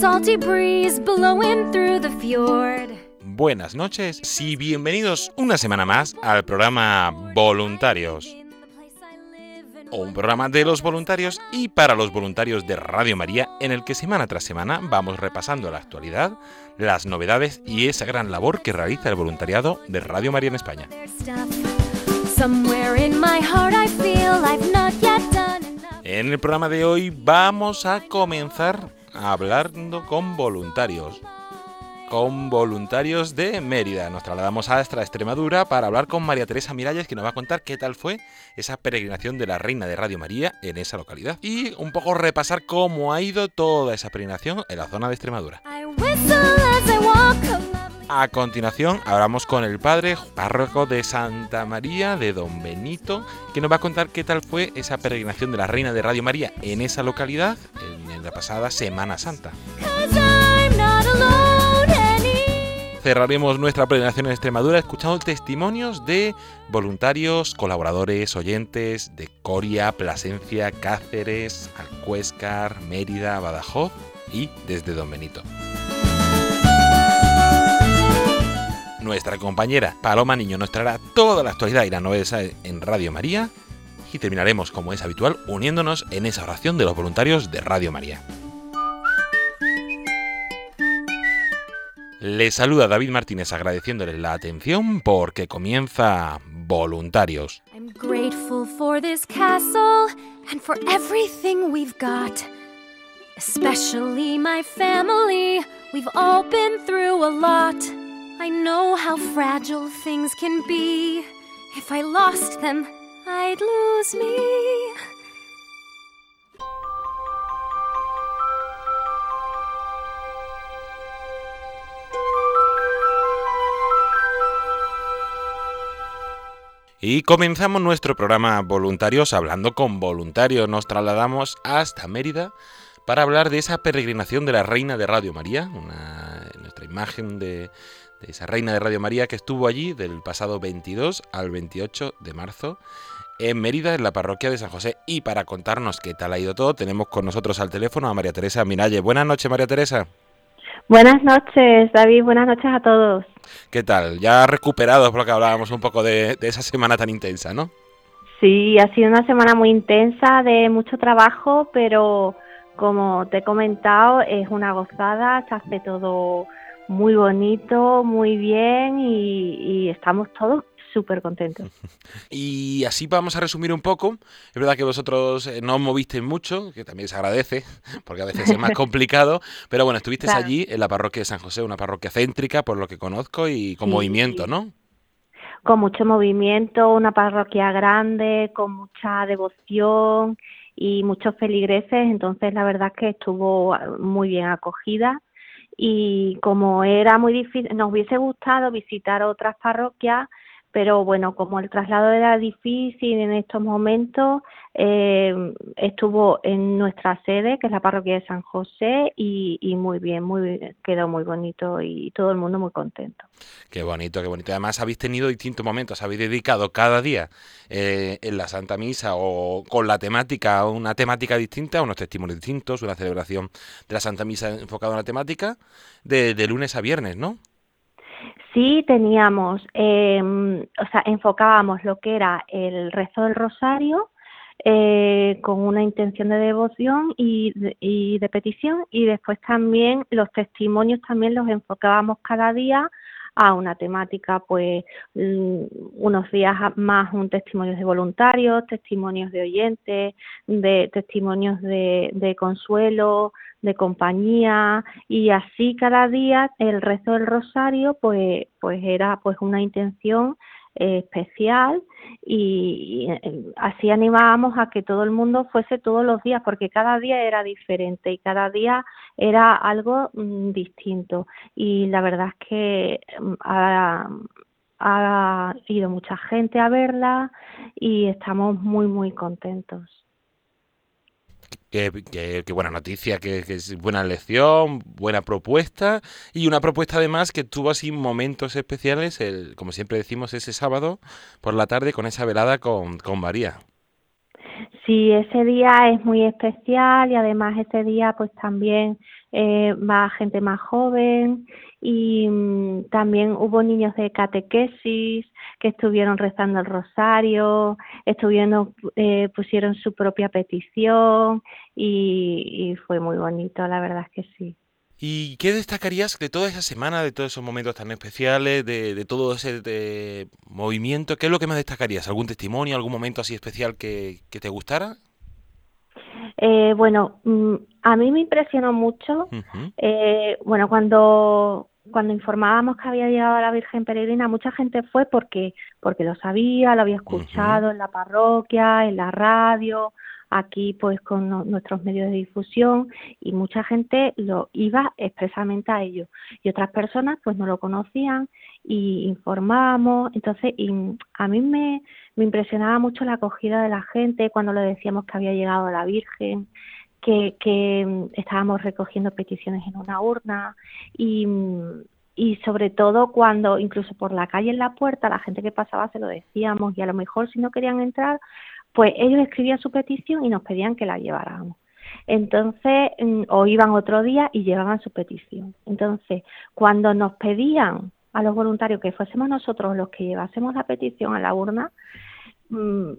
Salty breeze blowing through the fjord. Buenas noches y bienvenidos una semana más al programa Voluntarios. Un programa de los voluntarios y para los voluntarios de Radio María en el que semana tras semana vamos repasando la actualidad, las novedades y esa gran labor que realiza el voluntariado de Radio María en España. En el programa de hoy vamos a comenzar hablando con voluntarios. Con voluntarios de Mérida. Nos trasladamos hasta Extremadura para hablar con María Teresa Miralles, que nos va a contar qué tal fue esa peregrinación de la Reina de Radio María en esa localidad. Y un poco repasar cómo ha ido toda esa peregrinación en la zona de Extremadura. A continuación hablamos con el padre párroco de Santa María de Don Benito, que nos va a contar qué tal fue esa peregrinación de la Reina de Radio María en esa localidad en, la pasada Semana Santa. Cerraremos nuestra peregrinación en Extremadura escuchando testimonios de voluntarios, colaboradores, oyentes de Coria, Plasencia, Cáceres, Alcuéscar, Mérida, Badajoz y desde Don Benito. Nuestra compañera Paloma Niño nos traerá toda la actualidad y la novedad en Radio María y terminaremos, como es habitual, uniéndonos en esa oración de los voluntarios de Radio María. Les saluda David Martínez agradeciéndoles la atención porque comienza Voluntarios. I'm grateful for this castle and for everything we've got. Especially my family. We've all been through a lot. I know how fragile things can be. If I lost them, I'd lose me. Y comenzamos nuestro programa Voluntarios hablando con voluntarios. Nos trasladamos hasta Mérida para hablar de esa peregrinación de la Reina de Radio María, una, nuestra imagen de, de esa Reina de Radio María que estuvo allí del pasado 22 al 28 de marzo en Mérida, en la parroquia de San José. Y para contarnos qué tal ha ido todo, tenemos con nosotros al teléfono a María Teresa Minalle. Buenas noches, María Teresa. Buenas noches, David. Buenas noches a todos. ¿Qué tal? Ya recuperados por lo que hablábamos un poco de, de esa semana tan intensa, ¿no? Sí, ha sido una semana muy intensa, de mucho trabajo, pero como te he comentado, es una gozada, se hace todo muy bonito, muy bien y, y estamos todos súper contentos. Y así vamos a resumir un poco. Es verdad que vosotros eh, no os movisteis mucho, que también se agradece, porque a veces es más complicado. Pero bueno, estuvisteis Claro. allí en la parroquia de San José, una parroquia céntrica, por lo que conozco, y con Sí. movimiento, ¿no? Con mucho movimiento, una parroquia grande, con mucha devoción y muchos feligreses, entonces la verdad es que estuvo muy bien acogida y como era muy difícil, nos hubiese gustado visitar otras parroquias, pero bueno, como el traslado era difícil en estos momentos, eh, estuvo en nuestra sede, que es la parroquia de San José, y, muy bien, muy quedó muy bonito y todo el mundo muy contento. Qué bonito, qué bonito. Además, habéis tenido distintos momentos, habéis dedicado cada día eh, en la Santa Misa o con la temática, una temática distinta, unos testimonios distintos, una celebración de la Santa Misa enfocada en la temática, de lunes a viernes, ¿no? Sí, teníamos, eh, o sea, enfocábamos lo que era el rezo del rosario eh, con una intención de devoción y y de petición y después también los testimonios también los enfocábamos cada día a una temática, pues mm, unos días más un testimonio de voluntarios, testimonios de oyentes, de testimonios de, de consuelo, de compañía y así cada día el rezo del rosario pues pues era pues una intención eh, especial y, eh, así animábamos a que todo el mundo fuese todos los días porque cada día era diferente y cada día era algo mm, distinto y la verdad es que mm, ha, ha ido mucha gente a verla y estamos muy muy contentos. Qué, buena noticia, que, es buena lección, buena propuesta y una propuesta además que tuvo así momentos especiales, el, como siempre decimos, ese sábado por la tarde con esa velada con, con María. Sí, ese día es muy especial y además ese día pues también eh, va gente más joven y mm, también hubo niños de catequesis que estuvieron rezando el rosario, estuvieron, eh, pusieron su propia petición y, fue muy bonito, la verdad es que sí. ¿Y qué destacarías de toda esa semana, de todos esos momentos tan especiales, de, de todo ese movimiento? ¿Qué es lo que más destacarías? ¿Algún testimonio, algún momento así especial que, que te gustara? Eh, bueno, mm, a mí me impresionó mucho, eh, bueno, cuando cuando informábamos que había llegado la Virgen Peregrina, mucha gente fue porque porque lo sabía, lo había escuchado en la parroquia, en la radio, aquí pues con nuestros medios de difusión y mucha gente lo iba expresamente a ello. Y otras personas pues no lo conocían y informábamos entonces y a mí me, me impresionaba mucho la acogida de la gente cuando le decíamos que había llegado la Virgen que, que estábamos recogiendo peticiones en una urna y y sobre todo cuando incluso por la calle en la puerta la gente que pasaba se lo decíamos y a lo mejor si no querían entrar pues ellos escribían su petición y nos pedían que la lleváramos. Entonces, mm, o iban otro día y llevaban su petición. Entonces, cuando nos pedían a los voluntarios que fuésemos nosotros los que llevásemos la petición a la urna, mm,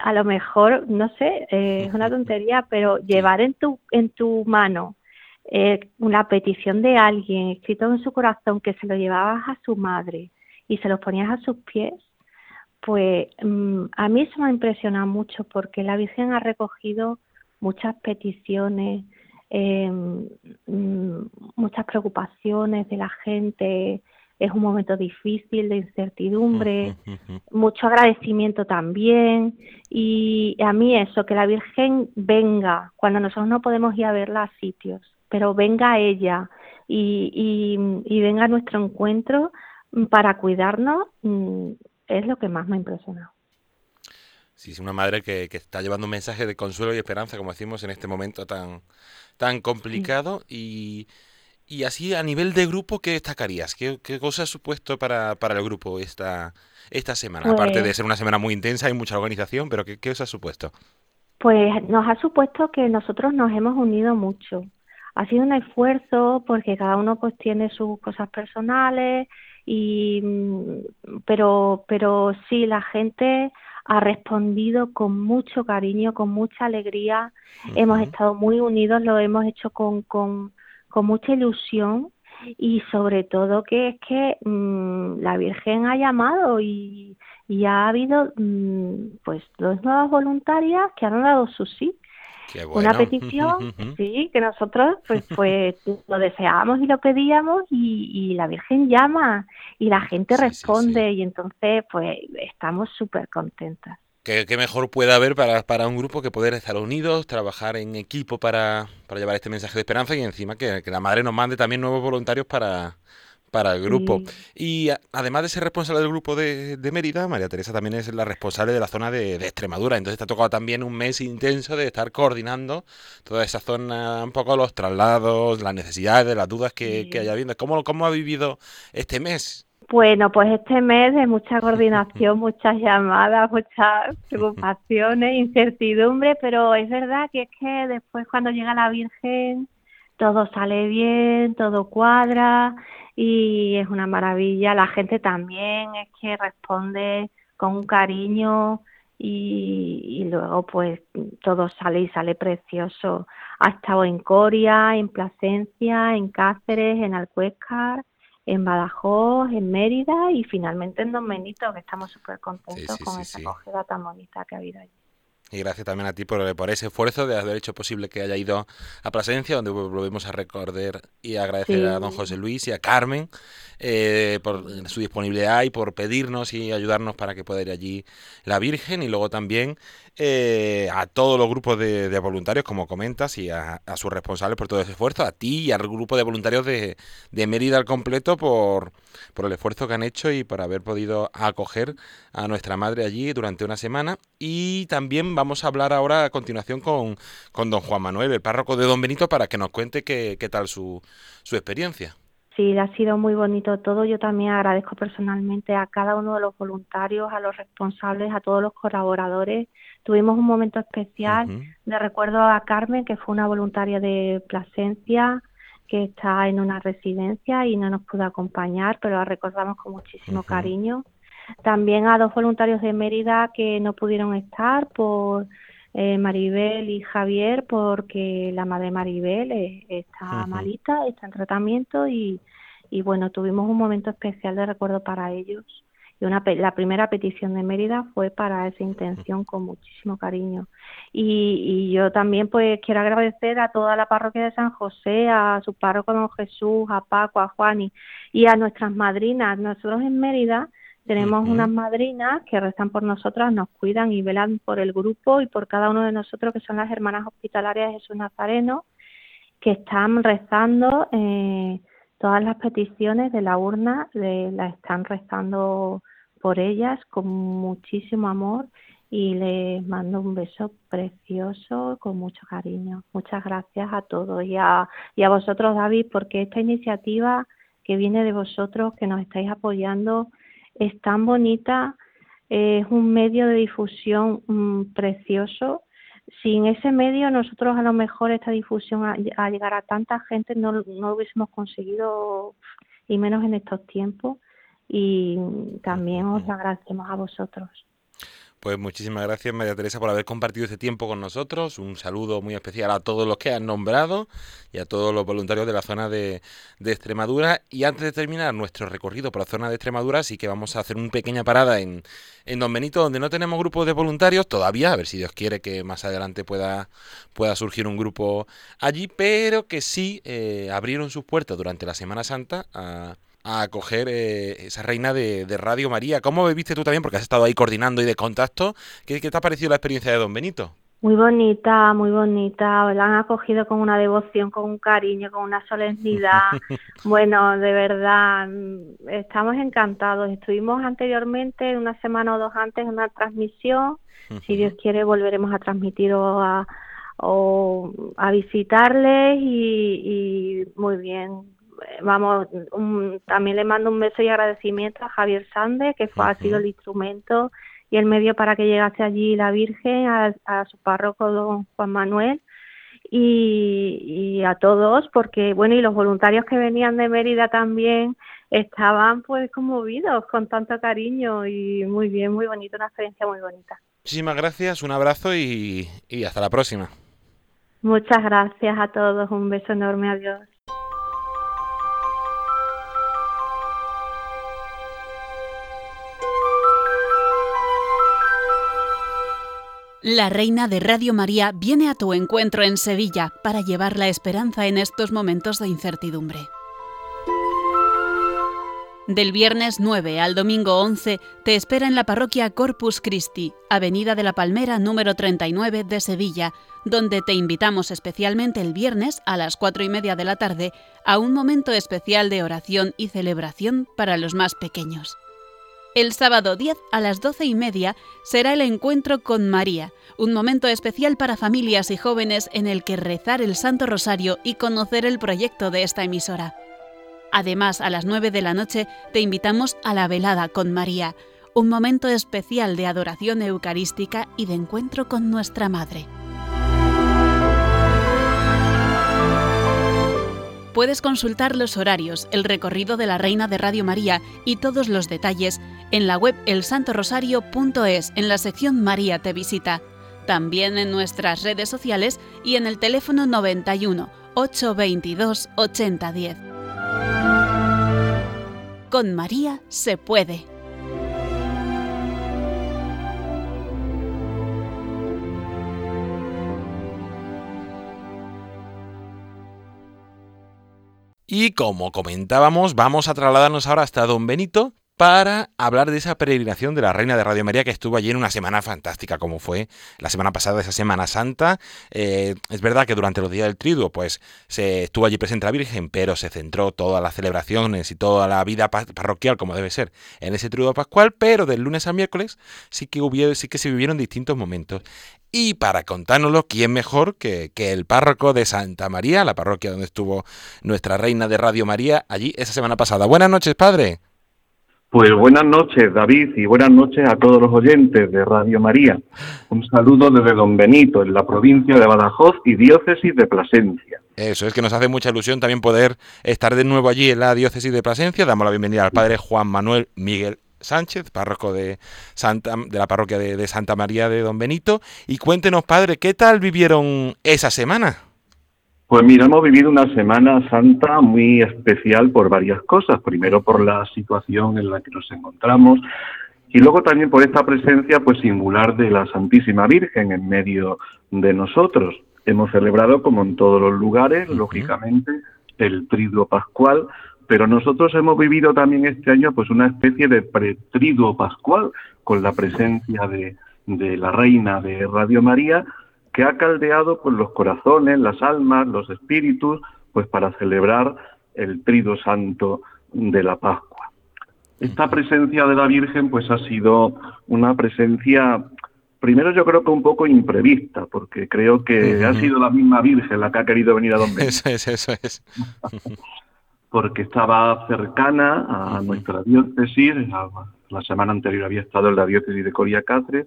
a lo mejor, no sé, eh, es una tontería, pero llevar en tu, en tu mano eh, una petición de alguien escrito en su corazón que se lo llevabas a su madre y se lo ponías a sus pies, pues mm, a mí eso me ha impresionado mucho porque la Virgen ha recogido muchas peticiones, em, mm, muchas preocupaciones de la gente. Es un momento difícil de incertidumbre, mucho agradecimiento también. Y a mí eso, que la Virgen venga cuando nosotros no podemos ir a verla a sitios, pero venga ella y, y, y venga a nuestro encuentro para cuidarnos, mm, es lo que más me ha impresionado. Sí, es una madre que, está llevando un mensaje de consuelo y esperanza, como decimos, en este momento tan, tan complicado. Y, y, así, a nivel de grupo, ¿qué destacarías? ¿Qué, qué cosa ha supuesto para, para el grupo esta, esta semana? Aparte de pues ser una semana muy intensa y mucha organización, pero ¿qué, ¿qué os ha supuesto? Pues nos ha supuesto que nosotros nos hemos unido mucho. Ha sido un esfuerzo porque cada uno pues tiene sus cosas personales, y mm, pero pero sí la gente ha respondido con mucho cariño, con mucha alegría. Hemos estado muy unidos, lo hemos hecho con, con, con mucha ilusión y sobre todo que es que mmm, la Virgen ha llamado y, y ha habido mmm, pues dos nuevas voluntarias que han dado su sí. Una petición, sí, que nosotros pues, pues lo deseábamos y lo pedíamos y, la Virgen llama y la gente responde y entonces pues estamos súper contentas. ¿Qué, mejor puede haber para, para un grupo que poder estar unidos, trabajar en equipo para, para llevar este mensaje de esperanza y encima que, que la madre nos mande también nuevos voluntarios para, para el grupo. Y además de ser responsable del grupo de, Mérida, María Teresa también es la responsable de la zona de, Extremadura. Entonces te ha tocado también un mes intenso de estar coordinando toda esa zona, un poco los traslados, las necesidades, las dudas que, haya habiendo. ¿Cómo, ¿Cómo ha vivido este mes? Bueno, pues este mes de mucha coordinación, muchas llamadas, muchas preocupaciones, incertidumbre, pero es verdad que es que después cuando llega la Virgen todo sale bien, todo cuadra y es una maravilla. La gente también es que responde con un cariño y, luego pues todo sale y sale precioso. Ha estado en Coria, en Plasencia, en Cáceres, en Alcuéscar, en Badajoz, en Mérida y finalmente en Don Benito, que estamos súper contentos con esa acogida tan bonita que ha habido allí. Y gracias también a ti por, por, ese esfuerzo de haber hecho posible que haya ido a Plasencia, donde volvemos a recordar y agradecer a don José Luis y a Carmen eh, por su disponibilidad y por pedirnos y ayudarnos para que pueda ir allí la Virgen. Y luego también eh, a todos los grupos de, voluntarios, como comentas, y a, sus responsables por todo ese esfuerzo, a ti y al grupo de voluntarios de, de Mérida al completo por, por el esfuerzo que han hecho y por haber podido acoger a nuestra madre allí durante una semana. Y también vamos a hablar ahora a continuación con, con don Juan Manuel, el párroco de don Benito, para que nos cuente qué, qué tal su, su experiencia. Sí, ha sido muy bonito todo. Yo también agradezco personalmente a cada uno de los voluntarios, a los responsables, a todos los colaboradores. Tuvimos un momento especial de recuerdo a Carmen, que fue una voluntaria de Plasencia, que está en una residencia y no nos pudo acompañar, pero la recordamos con muchísimo cariño. También a dos voluntarios de Mérida que no pudieron estar por eh, Maribel y Javier porque la madre Maribel eh, está malita, está en tratamiento y, y bueno, tuvimos un momento especial de recuerdo para ellos. Y una, la primera petición de Mérida fue para esa intención con muchísimo cariño. Y, y yo también pues quiero agradecer a toda la parroquia de San José, a su párroco don Jesús, a Paco, a Juani y a nuestras madrinas. Nosotros en Mérida tenemos unas madrinas que rezan por nosotras, nos cuidan y velan por el grupo y por cada uno de nosotros, que son las hermanas hospitalarias de Jesús Nazareno, que están rezando eh, todas las peticiones de la urna, de, las están rezando por ellas con muchísimo amor y les mando un beso precioso con mucho cariño. Muchas gracias a todos y a, y a vosotros, David, porque esta iniciativa que viene de vosotros, que nos estáis apoyando, es tan bonita, es un medio de difusión mm, precioso. Sin ese medio nosotros a lo mejor esta difusión a, llegar a tanta gente no, no lo hubiésemos conseguido y menos en estos tiempos y también os agradecemos a vosotros. Pues muchísimas gracias María Teresa por haber compartido este tiempo con nosotros. Un saludo muy especial a todos los que han nombrado y a todos los voluntarios de la zona de, Extremadura. Y antes de terminar nuestro recorrido por la zona de Extremadura, sí que vamos a hacer una pequeña parada en, en Don Benito, donde no tenemos grupos de voluntarios todavía, a ver si Dios quiere que más adelante pueda, pueda surgir un grupo allí, pero que sí eh, abrieron sus puertas durante la Semana Santa a a acoger eh, esa reina de, Radio María. ¿Cómo viviste tú también? Porque has estado ahí coordinando y de contacto. ¿Qué, te ha parecido la experiencia de Don Benito? Muy bonita, muy bonita. La han acogido con una devoción, con un cariño, con una solemnidad. bueno, de verdad, mm, estamos encantados. Estuvimos anteriormente, una semana o dos antes, en una transmisión. Si Dios quiere, volveremos a transmitir o a, a visitarles y muy bien, vamos, también le mando un beso y agradecimiento a Javier Sande, que fue, ha sido el instrumento y el medio para que llegase allí la Virgen, a, su párroco don Juan Manuel y, a todos, porque bueno, y los voluntarios que venían de Mérida también estaban pues conmovidos con tanto cariño y muy bien, muy bonito, una experiencia muy bonita. Muchísimas gracias, un abrazo y, y hasta la próxima. Muchas gracias a todos, un beso enorme, adiós. La Reina de Radio María viene a tu encuentro en Sevilla para llevar la esperanza en estos momentos de incertidumbre. Del viernes 9 al domingo 11 te espera en la parroquia Corpus Christi, Avenida de la Palmera número 39 de Sevilla, donde te invitamos especialmente el viernes a las 4 y media de la tarde a un momento especial de oración y celebración para los más pequeños. El sábado 10 a las 12 y media será el encuentro con María, un momento especial para familias y jóvenes en el que rezar el Santo Rosario y conocer el proyecto de esta emisora. Además, a las 9 de la noche te invitamos a la velada con María, un momento especial de adoración eucarística y de encuentro con nuestra Madre. Puedes consultar los horarios, el recorrido de la Reina de Radio María y todos los detalles en la web elsantorosario.es en la sección María te visita. También en nuestras redes sociales y en el teléfono 91 822 8010. Con María se puede. Y como comentábamos, vamos a trasladarnos ahora hasta Don Benito para hablar de esa peregrinación de la Reina de Radio María que estuvo allí en una semana fantástica como fue la semana pasada, esa Semana Santa. Eh, es verdad que durante los días del triduo pues se estuvo allí presente la Virgen, pero se centró todas las celebraciones y toda la vida parroquial como debe ser en ese triduo pascual, pero del lunes al miércoles sí que, hubo, sí que se vivieron distintos momentos. Y para contárnoslo, ¿quién mejor que, el párroco de Santa María, la parroquia donde estuvo nuestra reina de Radio María, allí esa semana pasada? Buenas noches, padre. Pues buenas noches, David, y buenas noches a todos los oyentes de Radio María. Un saludo desde Don Benito, en la provincia de Badajoz y diócesis de Plasencia. Eso es que nos hace mucha ilusión también poder estar de nuevo allí en la diócesis de Plasencia. Damos la bienvenida al padre Juan Manuel Miguel Sánchez, párroco de, Santa, de la parroquia de, Santa María de Don Benito. Y cuéntenos, padre, ¿qué tal vivieron esa semana? Pues mira, hemos vivido una Semana Santa muy especial por varias cosas. Primero por la situación en la que nos encontramos y luego también por esta presencia pues singular de la Santísima Virgen en medio de nosotros. Hemos celebrado como en todos los lugares, lógicamente, el Triduo Pascual, pero nosotros hemos vivido también este año pues una especie de pretriduo pascual con la presencia de, la reina de Radio María que ha caldeado pues los corazones, las almas, los espíritus pues para celebrar el triduo santo de la Pascua. Esta presencia de la Virgen pues ha sido una presencia primero yo creo que un poco imprevista, porque creo que ha sido la misma Virgen la que ha querido venir a donde. Eso es, eso es. porque estaba cercana a nuestra diócesis, la semana anterior había estado en la diócesis de Coria Cáceres,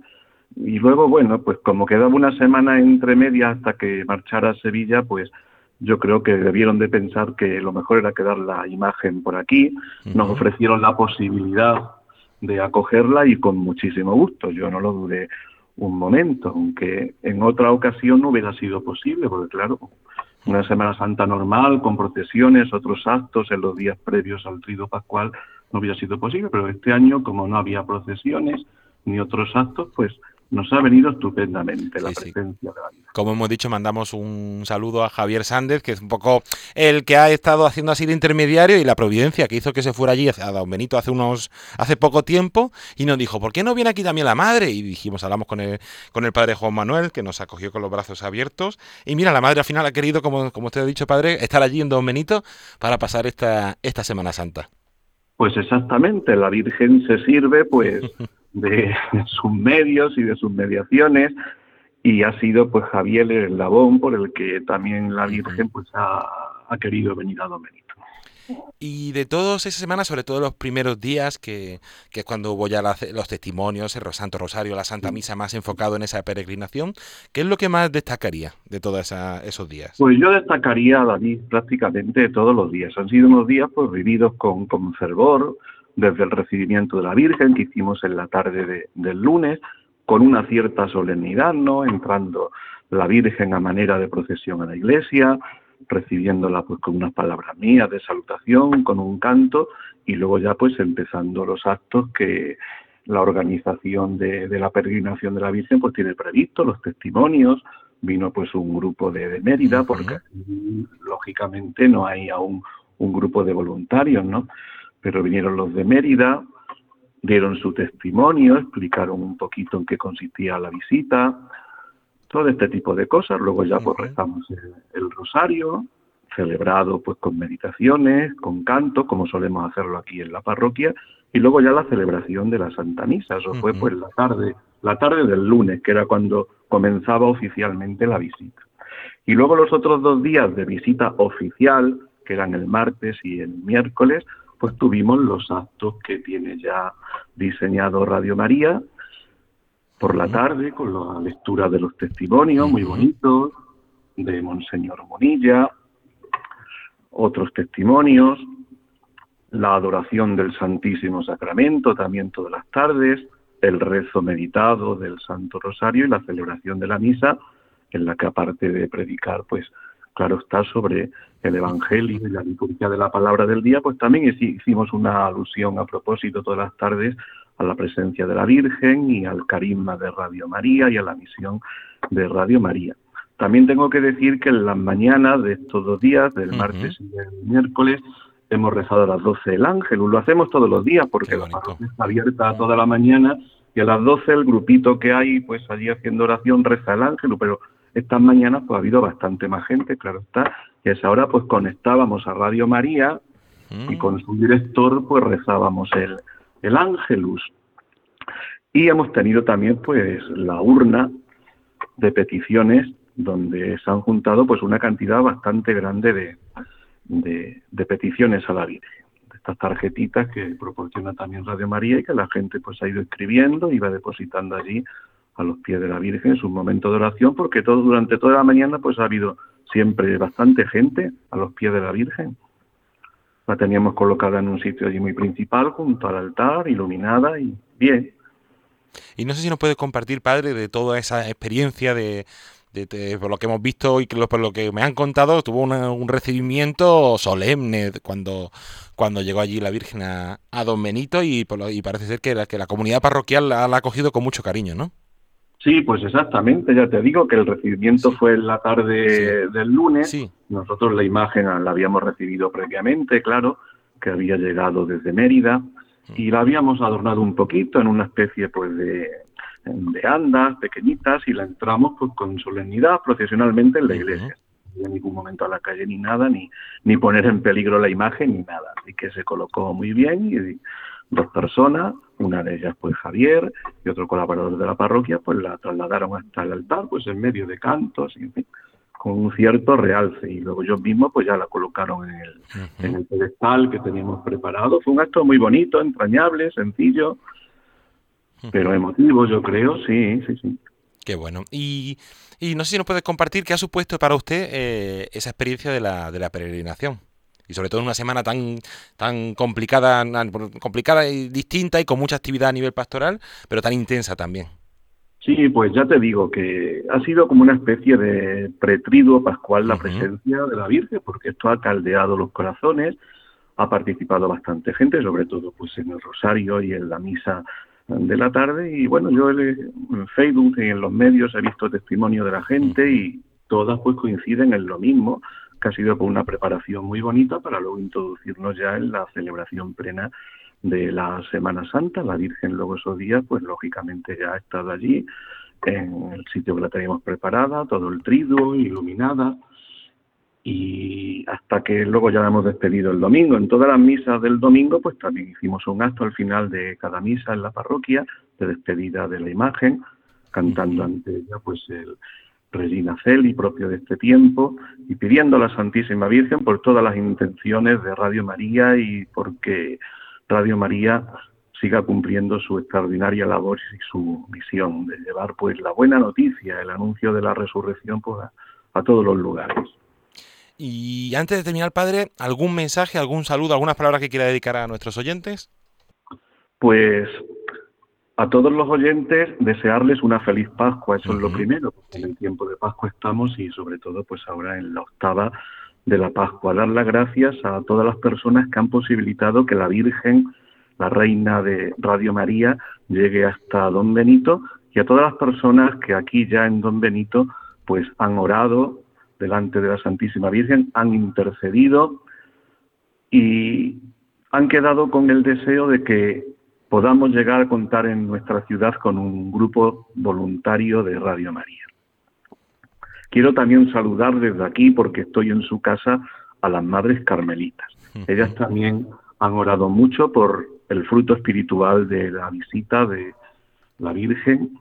y luego, bueno, pues como quedaba una semana entre medias hasta que marchara a Sevilla, pues yo creo que debieron de pensar que lo mejor era quedar la imagen por aquí, nos ofrecieron la posibilidad de acogerla y con muchísimo gusto, yo no lo dudé un momento, aunque en otra ocasión no hubiera sido posible, porque claro, una Semana Santa normal, con procesiones, otros actos en los días previos al Trido Pascual, no hubiera sido posible, pero este año, como no había procesiones ni otros actos, pues nos ha venido estupendamente la presencia de la vida. Como hemos dicho, mandamos un saludo a Javier Sández, que es un poco el que ha estado haciendo así de intermediario y la providencia que hizo que se fuera allí a Don Benito hace unos hace poco tiempo y nos dijo, ¿por qué no viene aquí también la madre? Y dijimos, hablamos con el, con el padre Juan Manuel, que nos acogió con los brazos abiertos. Y mira, la madre al final ha querido, como, como usted ha dicho, padre, estar allí en Don Benito para pasar esta, esta Semana Santa. Pues exactamente, la Virgen se sirve pues de sus medios y de sus mediaciones y ha sido pues Javier el Labón por el que también la Virgen pues ha, querido venir a Domenito. Y de todas esas semanas, sobre todo los primeros días, que, que es cuando hubo ya los testimonios, el Santo Rosario, la Santa Misa más enfocado en esa peregrinación, ¿qué es lo que más destacaría de todos esos días? Pues yo destacaría, David, prácticamente todos los días. Han sido unos días pues vividos con, con fervor, desde el recibimiento de la Virgen que hicimos en la tarde del lunes, con una cierta solemnidad, ¿no? Entrando la Virgen a manera de procesión a la iglesia, recibiéndola pues con unas palabras mías de salutación, con un canto, y luego ya pues empezando los actos que la organización de, la peregrinación de la Virgen pues tiene previsto, los testimonios, vino pues un grupo de, Mérida, porque lógicamente no hay aún un grupo de voluntarios, ¿no? Pero vinieron los de Mérida, dieron su testimonio, explicaron un poquito en qué consistía la visita, todo este tipo de cosas. Luego ya pues rezamos el, rosario, celebrado pues con meditaciones, con canto, como solemos hacerlo aquí en la parroquia, y luego ya la celebración de la Santa Misa. Eso fue pues la tarde, la tarde del lunes, que era cuando comenzaba oficialmente la visita. Y luego los otros dos días de visita oficial, que eran el martes y el miércoles, pues tuvimos los actos que tiene ya diseñado Radio María por la tarde con la lectura de los testimonios muy bonitos de Monseñor Monilla, otros testimonios, la adoración del Santísimo Sacramento también todas las tardes, el rezo meditado del Santo Rosario y la celebración de la misa, en la que aparte de predicar, pues claro está sobre el Evangelio y la liturgia de la palabra del día, pues también hicimos una alusión a propósito todas las tardes a la presencia de la Virgen y al carisma de Radio María y a la misión de Radio María. También tengo que decir que en las mañanas de estos dos días, del martes y del miércoles, hemos rezado a las 12 el ángel. Lo hacemos todos los días porque la parroquia está abierta toda la mañana y a las 12 el grupito que hay, pues allí haciendo oración reza el ángel, pero estas mañanas pues ha habido bastante más gente, claro está, y a esa hora pues conectábamos a Radio María y mm. con su director pues rezábamos el, el ángelus. Y hemos tenido también pues la urna de peticiones donde se han juntado pues una cantidad bastante grande de, de, peticiones a la Virgen. Estas tarjetitas que proporciona también Radio María y que la gente pues ha ido escribiendo y va depositando allí a los pies de la Virgen en su momento de oración, porque todo durante toda la mañana pues ha habido siempre bastante gente a los pies de la Virgen. La teníamos colocada en un sitio allí muy principal, junto al altar, iluminada y bien. Y no sé si nos puede compartir, padre, de toda esa experiencia de, por lo que hemos visto y por lo que me han contado, tuvo un recibimiento solemne cuando, cuando llegó allí la Virgen a, Don Benito y, y parece ser que la comunidad parroquial la, ha acogido con mucho cariño, ¿no? Sí, pues exactamente, ya te digo que el recibimiento fue en la tarde del lunes. Nosotros la imagen la habíamos recibido previamente, claro, que había llegado desde Mérida y la habíamos adornado un poquito en una especie pues de de andas pequeñitas y la entramos pues con solemnidad procesionalmente en la iglesia. en ningún momento a la calle ni nada, ni, ni poner en peligro la imagen ni nada. Así que se colocó muy bien y dos personas, una de ellas pues Javier y otro colaborador de la parroquia, pues la trasladaron hasta el altar, pues en medio de cantos, y, con un cierto realce. Y luego ellos mismos pues ya la colocaron en el, en el pedestal que teníamos preparado. Fue un acto muy bonito, entrañable, sencillo, pero emotivo, yo creo, sí, sí, sí. Qué bueno. Y, y no sé si nos puedes compartir qué ha supuesto para usted eh, esa experiencia de la, de la peregrinación. Y sobre todo en una semana tan, tan complicada, complicada y distinta y con mucha actividad a nivel pastoral, pero tan intensa también. Sí, pues ya te digo que ha sido como una especie de pretriduo pascual la presencia de la Virgen, porque esto ha caldeado los corazones, ha participado bastante gente, sobre todo pues en el rosario y en la misa de la tarde. Y bueno, yo en Facebook y en los medios he visto testimonio de la gente y todas pues coinciden en lo mismo, que ha sido con una preparación muy bonita para luego introducirnos ya en la celebración plena de la Semana Santa. La Virgen luego esos días pues lógicamente ya ha estado allí en el sitio que la teníamos preparada, todo el triduo, iluminada y hasta que luego ya hemos despedido el domingo. En todas las misas del domingo, pues también hicimos un acto al final de cada misa en la parroquia de despedida de la imagen, cantando ante ella pues el Regina Celi propio de este tiempo y pidiendo a la Santísima Virgen por todas las intenciones de Radio María y porque Radio María siga cumpliendo su extraordinaria labor y su misión de llevar pues la buena noticia, el anuncio de la resurrección pues, a todos los lugares. Y antes de terminar, padre, ¿algún mensaje, algún saludo, algunas palabras que quiera dedicar a nuestros oyentes? Pues a todos los oyentes desearles una feliz Pascua, eso es lo primero, porque en el tiempo de Pascua estamos y sobre todo pues ahora en la octava de la Pascua. Dar las gracias a todas las personas que han posibilitado que la Virgen, la Reina de Radio María, llegue hasta Don Benito y a todas las personas que aquí ya en Don Benito pues han orado, delante de la Santísima Virgen, han intercedido y han quedado con el deseo de que podamos llegar a contar en nuestra ciudad con un grupo voluntario de Radio María. Quiero también saludar desde aquí, porque estoy en su casa, a las Madres Carmelitas. Ellas también han orado mucho por el fruto espiritual de la visita de la Virgen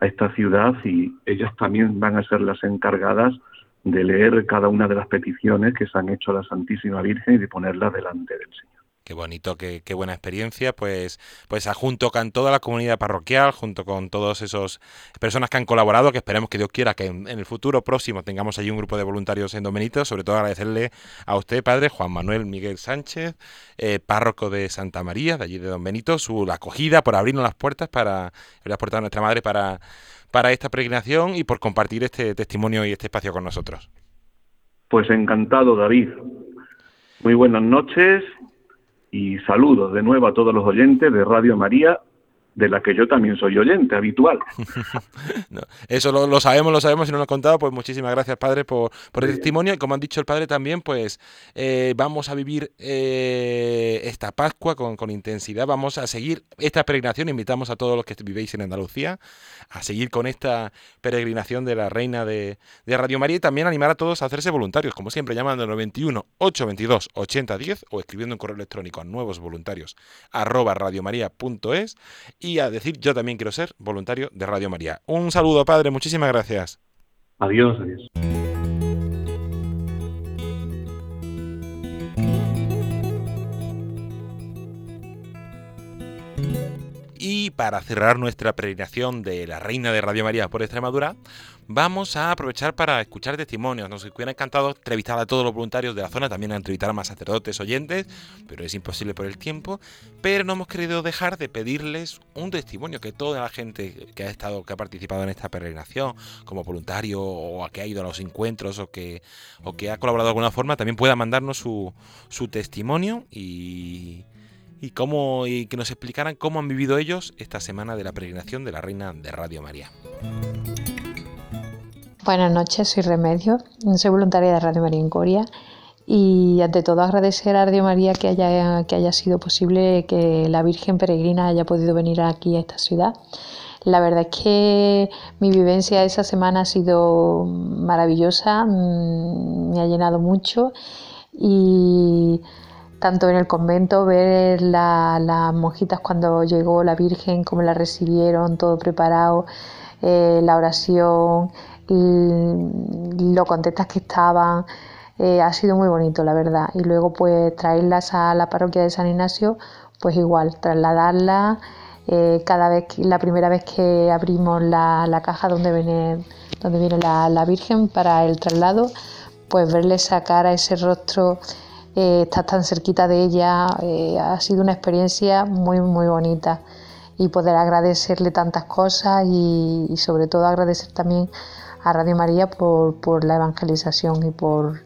a esta ciudad y ellas también van a ser las encargadas de leer cada una de las peticiones que se han hecho a la Santísima Virgen y de ponerlas delante del Señor. Qué bonito, qué, qué, buena experiencia. Pues, pues junto con toda la comunidad parroquial, junto con todos esos personas que han colaborado, que esperemos que Dios quiera que en, el futuro próximo tengamos allí un grupo de voluntarios en Don Benito. Sobre todo agradecerle a usted, padre Juan Manuel Miguel Sánchez, eh, párroco de Santa María, de allí de Don Benito, su acogida, por abrirnos las puertas para las puertas de nuestra madre para, para esta peregrinación y por compartir este testimonio y este espacio con nosotros. Pues encantado, David. Muy buenas noches y saludos de nuevo a todos los oyentes de Radio María de la que yo también soy oyente habitual. eso lo, sabemos, lo sabemos y no lo he contado, pues muchísimas gracias Padre por, por el testimonio. Y como han dicho el Padre también, pues eh, vamos a vivir eh, esta Pascua con, con, intensidad, vamos a seguir esta peregrinación, invitamos a todos los que vivéis en Andalucía a seguir con esta peregrinación de la Reina de, de Radio María y también animar a todos a hacerse voluntarios, como siempre llamando al 91 822 8010 o escribiendo un correo electrónico a nuevos voluntarios arroba radiomaria.es y a decir yo también quiero ser voluntario de Radio María. Un saludo, Padre, muchísimas gracias. Adiós, adiós. Para cerrar nuestra peregrinación de la Reina de Radio María por Extremadura, vamos a aprovechar para escuchar testimonios. Nos hubiera encantado entrevistar a todos los voluntarios de la zona, también a entrevistar a más sacerdotes oyentes, pero es imposible por el tiempo. Pero no hemos querido dejar de pedirles un testimonio que toda la gente que ha estado, que ha participado en esta peregrinación, como voluntario o a que ha ido a los encuentros o que, o que ha colaborado de alguna forma, también pueda mandarnos su, su testimonio y, y, cómo, y que nos explicaran cómo han vivido ellos esta semana de la peregrinación de la Reina de Radio María. Buenas noches, soy Remedio, soy voluntaria de Radio María en Coria y ante todo agradecer a Radio María que haya, que haya sido posible que la Virgen Peregrina haya podido venir aquí a esta ciudad. La verdad es que mi vivencia esa semana ha sido maravillosa, mm, me ha llenado mucho y tanto en el convento ver las monjitas cuando llegó la Virgen, cómo la recibieron, todo preparado, eh, la oración, lo contentas que estaban. Eh, ha sido muy bonito, la verdad. Y luego, pues, traerlas a la parroquia de San Ignacio, pues igual, trasladarlas. Eh, cada vez, la primera vez que abrimos la, caja donde viene, donde viene la, Virgen para el traslado, pues verle sacar a ese rostro, eh, tan cerquita de ella, ha sido una experiencia muy, muy bonita. Y poder agradecerle tantas cosas y sobre todo agradecer también a Radio María por, la evangelización y por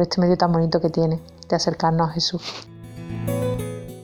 este medio tan bonito que tiene de acercarnos a Jesús.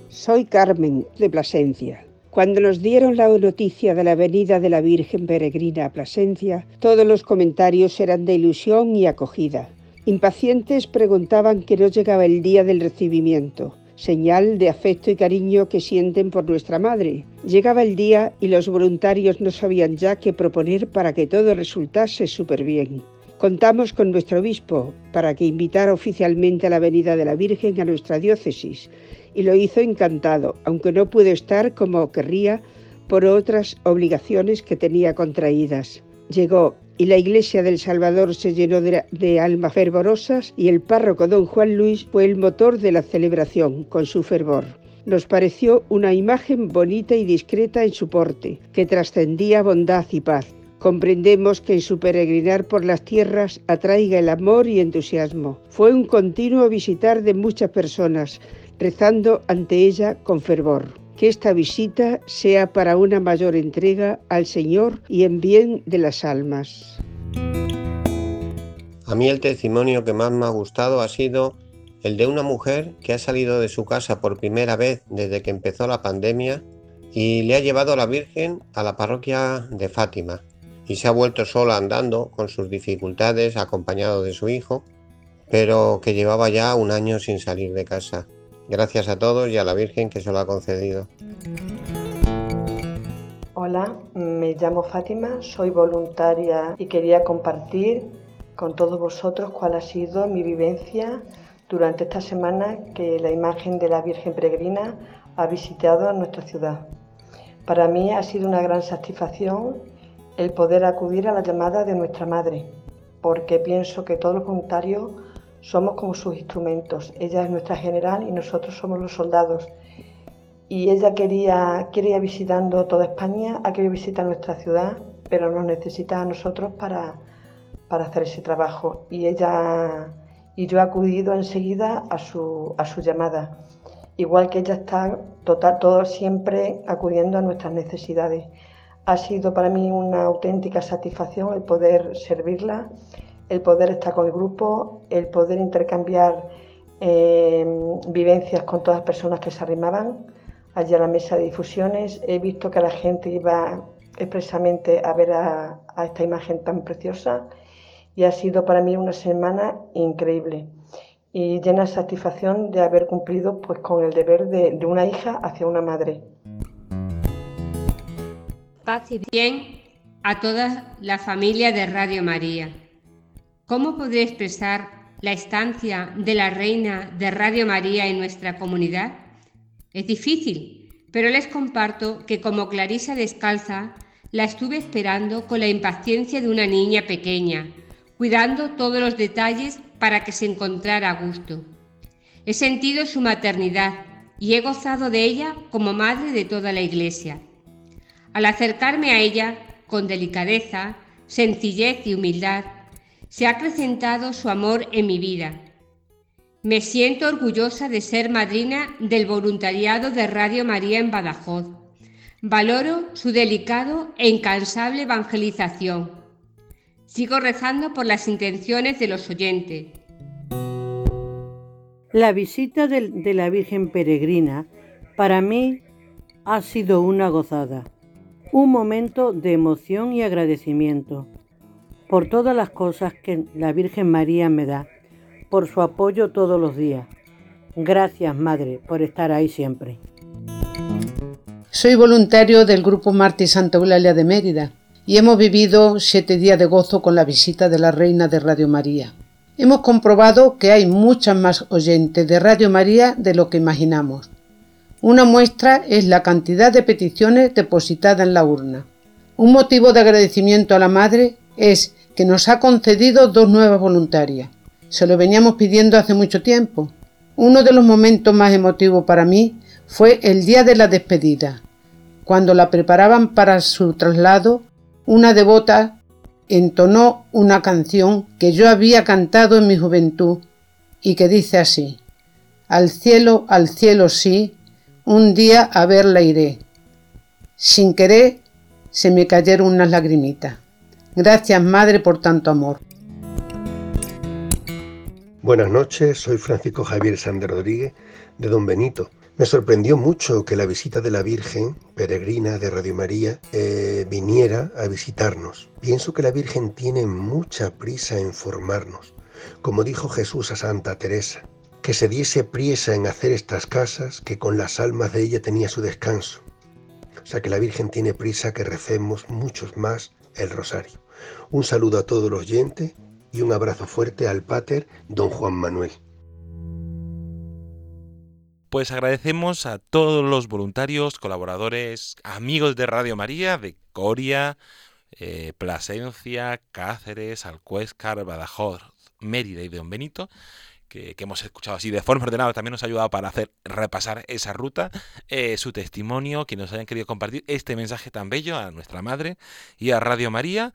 Soy Carmen de Plasencia. Cuando nos dieron la noticia de la venida de la Virgen Peregrina a Plasencia, todos los comentarios eran de ilusión y acogida. Impacientes preguntaban que no llegaba el día del recibimiento señal de afecto y cariño que sienten por nuestra madre. Llegaba el día y los voluntarios no sabían ya qué proponer para que todo resultase súper bien. Contamos con nuestro obispo para que invitara oficialmente a la venida de la Virgen a nuestra diócesis y lo hizo encantado, aunque no pudo estar como querría por otras obligaciones que tenía contraídas. Llegó y la iglesia del Salvador se llenó de, almas fervorosas y el párroco don Juan Luis fue el motor de la celebración con su fervor. Nos pareció una imagen bonita y discreta en su porte, que trascendía bondad y paz. Comprendemos que en su peregrinar por las tierras atraiga el amor y entusiasmo. Fue un continuo visitar de muchas personas, rezando ante ella con fervor que esta visita sea para una mayor entrega al Señor y en bien de las almas. A mí el testimonio que más me ha gustado ha sido el de una mujer que ha salido de su casa por primera vez desde que empezó la pandemia y le ha llevado a la Virgen a la parroquia de Fátima y se ha vuelto sola andando con sus dificultades acompañado de su hijo, pero que llevaba ya un año sin salir de casa. Gracias a todos y a la Virgen que se lo ha concedido. Hola, me llamo Fátima, soy voluntaria y quería compartir con todos vosotros cuál ha sido mi vivencia durante esta semana que la imagen de la Virgen Peregrina ha visitado nuestra ciudad. Para mí ha sido una gran satisfacción el poder acudir a la llamada de nuestra Madre, porque pienso que todos los voluntarios somos como sus instrumentos. Ella es nuestra general y nosotros somos los soldados. Y ella quería, quería visitando toda España, ha querido visitar nuestra ciudad, pero nos necesita a nosotros para, para hacer ese trabajo. Y ella y yo he acudido enseguida a su, a su llamada. Igual que ella está total, todo siempre acudiendo a nuestras necesidades. Ha sido para mí una auténtica satisfacción el poder servirla, el poder estar con el grupo, el poder intercambiar eh, vivencias con todas las personas que se arrimaban allí a la mesa de difusiones. He visto que la gente iba expresamente a ver a, esta imagen tan preciosa y ha sido para mí una semana increíble y llena de satisfacción de haber cumplido pues, con el deber de, de una hija hacia una madre. Paz y bien a toda la familia de Radio María. ¿Cómo podré expresar la estancia de la reina de Radio María en nuestra comunidad? Es difícil, pero les comparto que como Clarisa Descalza la estuve esperando con la impaciencia de una niña pequeña, cuidando todos los detalles para que se encontrara a gusto. He sentido su maternidad y he gozado de ella como madre de toda la Iglesia. Al acercarme a ella, con delicadeza, sencillez y humildad, se ha acrecentado su amor en mi vida. Me siento orgullosa de ser madrina del voluntariado de Radio María en Badajoz. Valoro su delicado e incansable evangelización Sigo rezando por las intenciones de los oyentes. La visita de, la Virgen Peregrina para mí ha sido una gozada, un momento de emoción y agradecimiento por todas las cosas que la Virgen María me da, por su apoyo todos los días. Gracias, Madre, por estar ahí siempre. Soy voluntario del Grupo Marti Santa Eulalia de Mérida y hemos vivido siete días de gozo con la visita de la Reina de Radio María. Hemos comprobado que hay muchas más oyentes de Radio María de lo que imaginamos. Una muestra es la cantidad de peticiones depositadas en la urna. Un motivo de agradecimiento a la Madre es que nos ha concedido dos nuevas voluntarias. Se lo veníamos pidiendo hace mucho tiempo. Uno de los momentos más emotivos para mí fue el día de la despedida, cuando la preparaban para su traslado una devota entonó una canción que yo había cantado en mi juventud y que dice así, Al cielo, al cielo sí, un día a verla iré. Sin querer se me cayeron unas lagrimitas. Gracias, Madre, por tanto amor. Buenas noches, soy Francisco Javier Sander Rodríguez de Don Benito me sorprendió mucho que la visita de la Virgen, peregrina de Radio María, eh, viniera a visitarnos. Pienso que la Virgen tiene mucha prisa en formarnos. Como dijo Jesús a Santa Teresa, que se diese prisa en hacer estas casas, que con las almas de ella tenía su descanso. O sea que la Virgen tiene prisa que recemos muchos más el rosario. Un saludo a todos los oyentes y un abrazo fuerte al Pater don Juan Manuel. Pues agradecemos a todos los voluntarios, colaboradores, amigos de Radio María, de Coria, eh, Plasencia, Cáceres, Alcuéscar, Badajoz, Mérida y Don Benito, que, hemos escuchado así de forma ordenada, también nos ha ayudado para hacer repasar esa ruta, eh, su testimonio, que nos hayan querido compartir este mensaje tan bello a nuestra madre y a Radio María.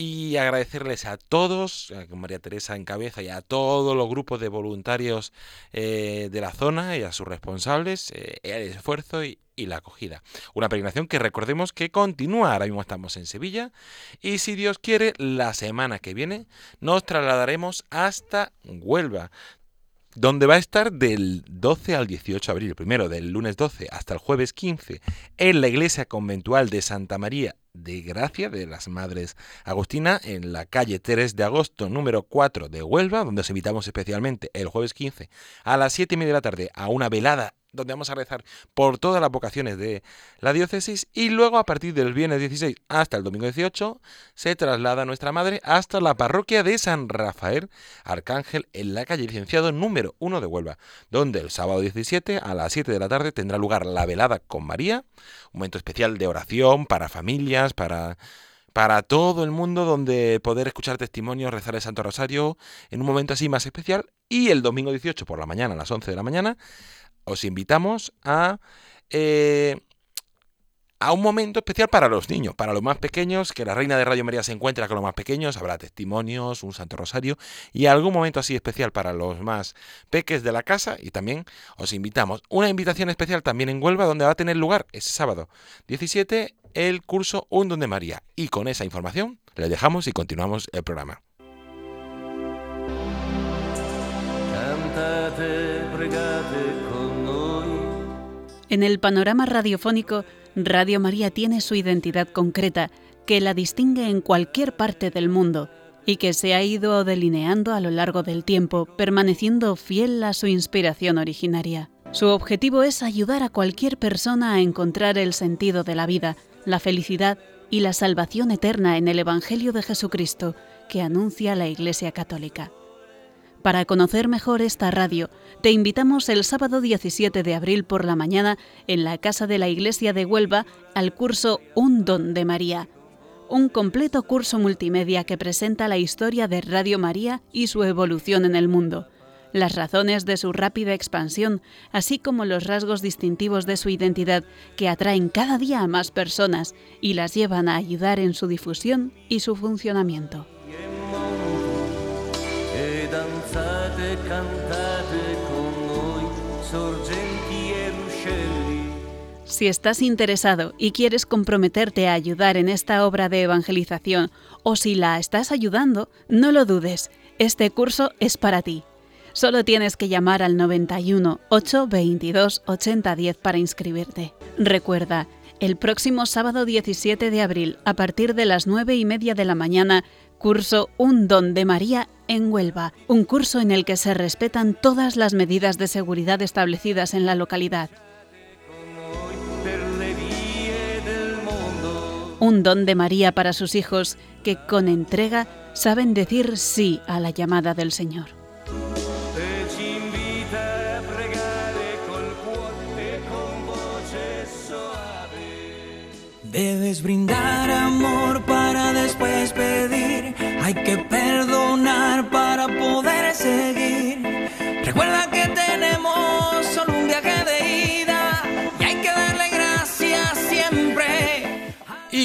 Y agradecerles a todos, a María Teresa en cabeza y a todos los grupos de voluntarios eh, de la zona y a sus responsables eh, el esfuerzo y, y, la acogida. Una peregrinación que recordemos que continúa, ahora mismo estamos en Sevilla y si Dios quiere, la semana que viene nos trasladaremos hasta Huelva, donde va a estar del 12 al 18 de abril, primero del lunes 12 hasta el jueves 15, en la iglesia conventual de Santa María de Gracia de las Madres Agustina en la calle 3 de agosto número 4 de Huelva, donde os invitamos especialmente el jueves 15 a las 7 y media de la tarde a una velada donde vamos a rezar por todas las vocaciones de la diócesis y luego a partir del viernes 16 hasta el domingo 18 se traslada nuestra madre hasta la parroquia de San Rafael Arcángel en la calle licenciado número 1 de Huelva, donde el sábado 17 a las 7 de la tarde tendrá lugar la velada con María, un momento especial de oración para familias, para para todo el mundo donde poder escuchar testimonios, rezar el Santo Rosario en un momento así más especial. Y el domingo 18 por la mañana, a las 11 de la mañana, os invitamos a... Eh, a un momento especial para los niños, para los más pequeños, que la Reina de Radio María se encuentra con los más pequeños, habrá testimonios, un Santo Rosario y algún momento así especial para los más peques de la casa y también os invitamos. Una invitación especial también en Huelva donde va a tener lugar ese sábado 17 el curso Un Don de María. Y con esa información le dejamos y continuamos el programa. En el panorama radiofónico Radio María tiene su identidad concreta que la distingue en cualquier parte del mundo y que se ha ido delineando a lo largo del tiempo, permaneciendo fiel a su inspiración originaria. Su objetivo es ayudar a cualquier persona a encontrar el sentido de la vida, la felicidad y la salvación eterna en el Evangelio de Jesucristo que anuncia la Iglesia Católica. Para conocer mejor esta radio, te invitamos el sábado 17 de abril por la mañana en la Casa de la Iglesia de Huelva al curso Un Don de María, un completo curso multimedia que presenta la historia de Radio María y su evolución en el mundo, las razones de su rápida expansión, así como los rasgos distintivos de su identidad que atraen cada día a más personas y las llevan a ayudar en su difusión y su funcionamiento. Si estás interesado y quieres comprometerte a ayudar en esta obra de evangelización o si la estás ayudando, no lo dudes, este curso es para ti. Solo tienes que llamar al 91 822 8010 para inscribirte. Recuerda, el próximo sábado 17 de abril, a partir de las 9 y media de la mañana, curso Un Don de María en Huelva, un curso en el que se respetan todas las medidas de seguridad establecidas en la localidad. Un don de María para sus hijos que con entrega saben decir sí a la llamada del Señor. Debes brindar amor para después pedir. Hay que perdonar para poder seguir.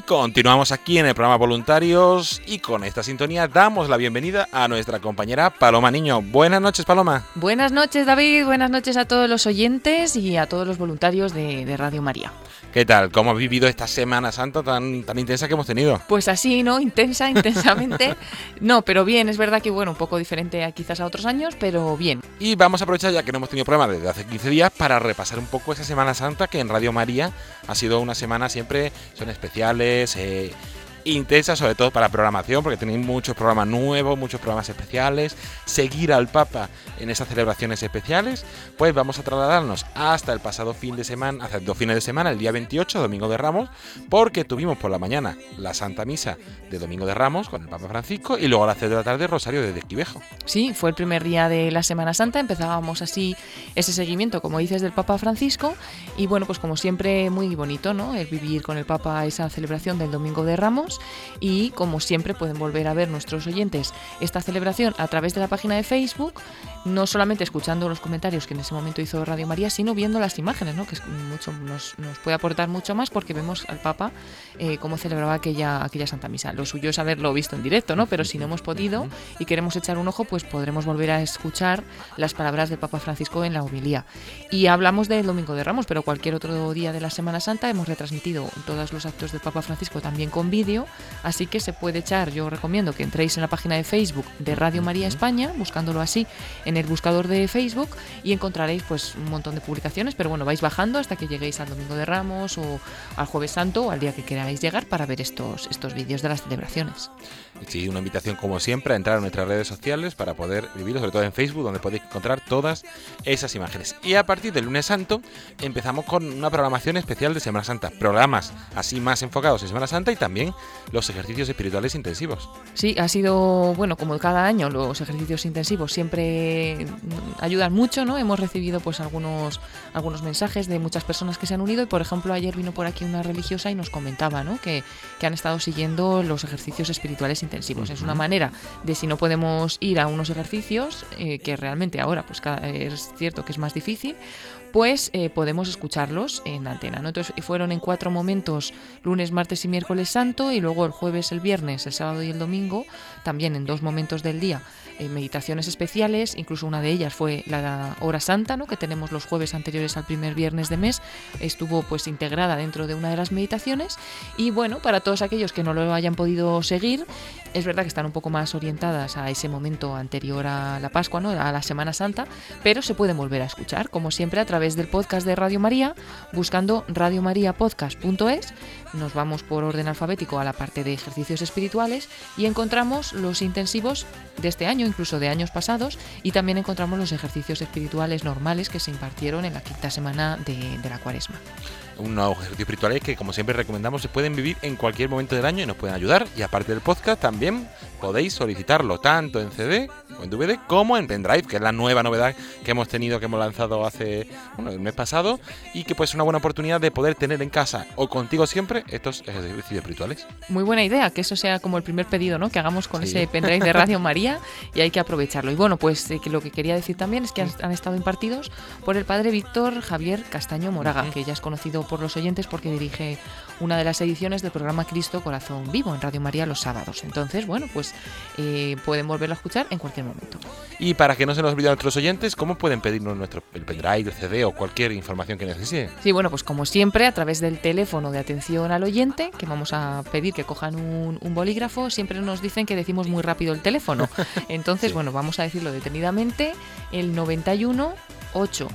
Continuamos aquí en el programa Voluntarios y con esta sintonía damos la bienvenida a nuestra compañera Paloma Niño. Buenas noches, Paloma. Buenas noches, David. Buenas noches a todos los oyentes y a todos los voluntarios de, de Radio María. ¿Qué tal? ¿Cómo has vivido esta Semana Santa tan, tan intensa que hemos tenido? Pues así, ¿no? Intensa, intensamente. no, pero bien, es verdad que, bueno, un poco diferente a, quizás a otros años, pero bien. Y vamos a aprovechar, ya que no hemos tenido programa desde hace 15 días, para repasar un poco esa Semana Santa que en Radio María ha sido una semana siempre, son especiales, eh, intensa, sobre todo para programación, porque tenéis muchos programas nuevos, muchos programas especiales, seguir al Papa en esas celebraciones especiales, pues vamos a trasladarnos hasta el pasado fin de semana, hace dos fines de semana, el día 28, Domingo de Ramos, porque tuvimos por la mañana la Santa Misa de Domingo de Ramos con el Papa Francisco y luego a las 3 de la tarde Rosario de Esquivejo. Sí, fue el primer día de la Semana Santa, empezábamos así ese seguimiento, como dices, del Papa Francisco. Y bueno, pues como siempre muy bonito, ¿no? El vivir con el Papa esa celebración del Domingo de Ramos y como siempre pueden volver a ver nuestros oyentes esta celebración a través de la página de Facebook, no solamente escuchando los comentarios que en ese momento hizo Radio María, sino viendo las imágenes, ¿no? que es mucho, nos, nos puede aportar mucho más porque vemos al Papa eh, cómo celebraba aquella, aquella Santa Misa. Lo suyo es haberlo visto en directo, ¿no? pero si no hemos podido y queremos echar un ojo, pues podremos volver a escuchar las palabras del Papa Francisco en la homilía. Y hablamos del Domingo de Ramos, pero cualquier otro día de la Semana Santa hemos retransmitido todos los actos del Papa Francisco también con vídeo, así que se puede echar, yo recomiendo que entréis en la página de Facebook de Radio María España, buscándolo así en el buscador de Facebook y encontraréis pues un montón de publicaciones, pero bueno, vais bajando hasta que lleguéis al Domingo de Ramos o al Jueves Santo o al día que queráis llegar para ver estos, estos vídeos de las celebraciones. Sí, una invitación como siempre a entrar a nuestras redes sociales para poder vivirlo, sobre todo en Facebook, donde podéis encontrar todas esas imágenes. Y a partir del lunes santo empezamos con una programación especial de Semana Santa, programas así más enfocados en Semana Santa y también los ejercicios espirituales intensivos. Sí, ha sido, bueno, como cada año, los ejercicios intensivos siempre ayudan mucho, ¿no? Hemos recibido pues algunos, algunos mensajes de muchas personas que se han unido y, por ejemplo, ayer vino por aquí una religiosa y nos comentaba, ¿no? Que, que han estado siguiendo los ejercicios espirituales intensivos. Es una manera de si no podemos ir a unos ejercicios, eh, que realmente ahora pues es cierto que es más difícil, pues eh, podemos escucharlos en antena. ¿no? Entonces fueron en cuatro momentos, lunes, martes y miércoles santo, y luego el jueves, el viernes, el sábado y el domingo, también en dos momentos del día eh, meditaciones especiales, incluso una de ellas fue la hora santa, ¿no? que tenemos los jueves anteriores al primer viernes de mes, estuvo pues integrada dentro de una de las meditaciones y bueno, para todos aquellos que no lo hayan podido seguir, es verdad que están un poco más orientadas a ese momento anterior a la Pascua, ¿no? a la Semana Santa, pero se pueden volver a escuchar, como siempre, a través del podcast de Radio María, buscando radiomariapodcast.es. Nos vamos por orden alfabético a la parte de ejercicios espirituales y encontramos los intensivos de este año, incluso de años pasados, y también encontramos los ejercicios espirituales normales que se impartieron en la quinta semana de, de la cuaresma unos ejercicios espirituales que, como siempre recomendamos, se pueden vivir en cualquier momento del año y nos pueden ayudar. Y aparte del podcast, también podéis solicitarlo tanto en CD o en DVD como en pendrive, que es la nueva novedad que hemos tenido, que hemos lanzado hace bueno, el mes pasado y que pues es una buena oportunidad de poder tener en casa o contigo siempre estos ejercicios espirituales. Muy buena idea, que eso sea como el primer pedido ¿no? que hagamos con ese pendrive de Radio María y hay que aprovecharlo. Y bueno, pues eh, que lo que quería decir también es que han, estado impartidos por el padre Víctor Javier Castaño Moraga, que ya es conocido por los oyentes porque dirige una de las ediciones del programa Cristo Corazón Vivo en Radio María los sábados. Entonces, bueno, pues eh, pueden volverlo a escuchar en cualquier momento. Y para que no se nos olviden nuestros oyentes, ¿cómo pueden pedirnos nuestro el pendrive, el CD o cualquier información que necesiten? Sí, bueno, pues como siempre, a través del teléfono de atención al oyente, que vamos a pedir que cojan un, bolígrafo, siempre nos dicen que decimos muy rápido el teléfono. Entonces, bueno, vamos a decirlo detenidamente, el 91 8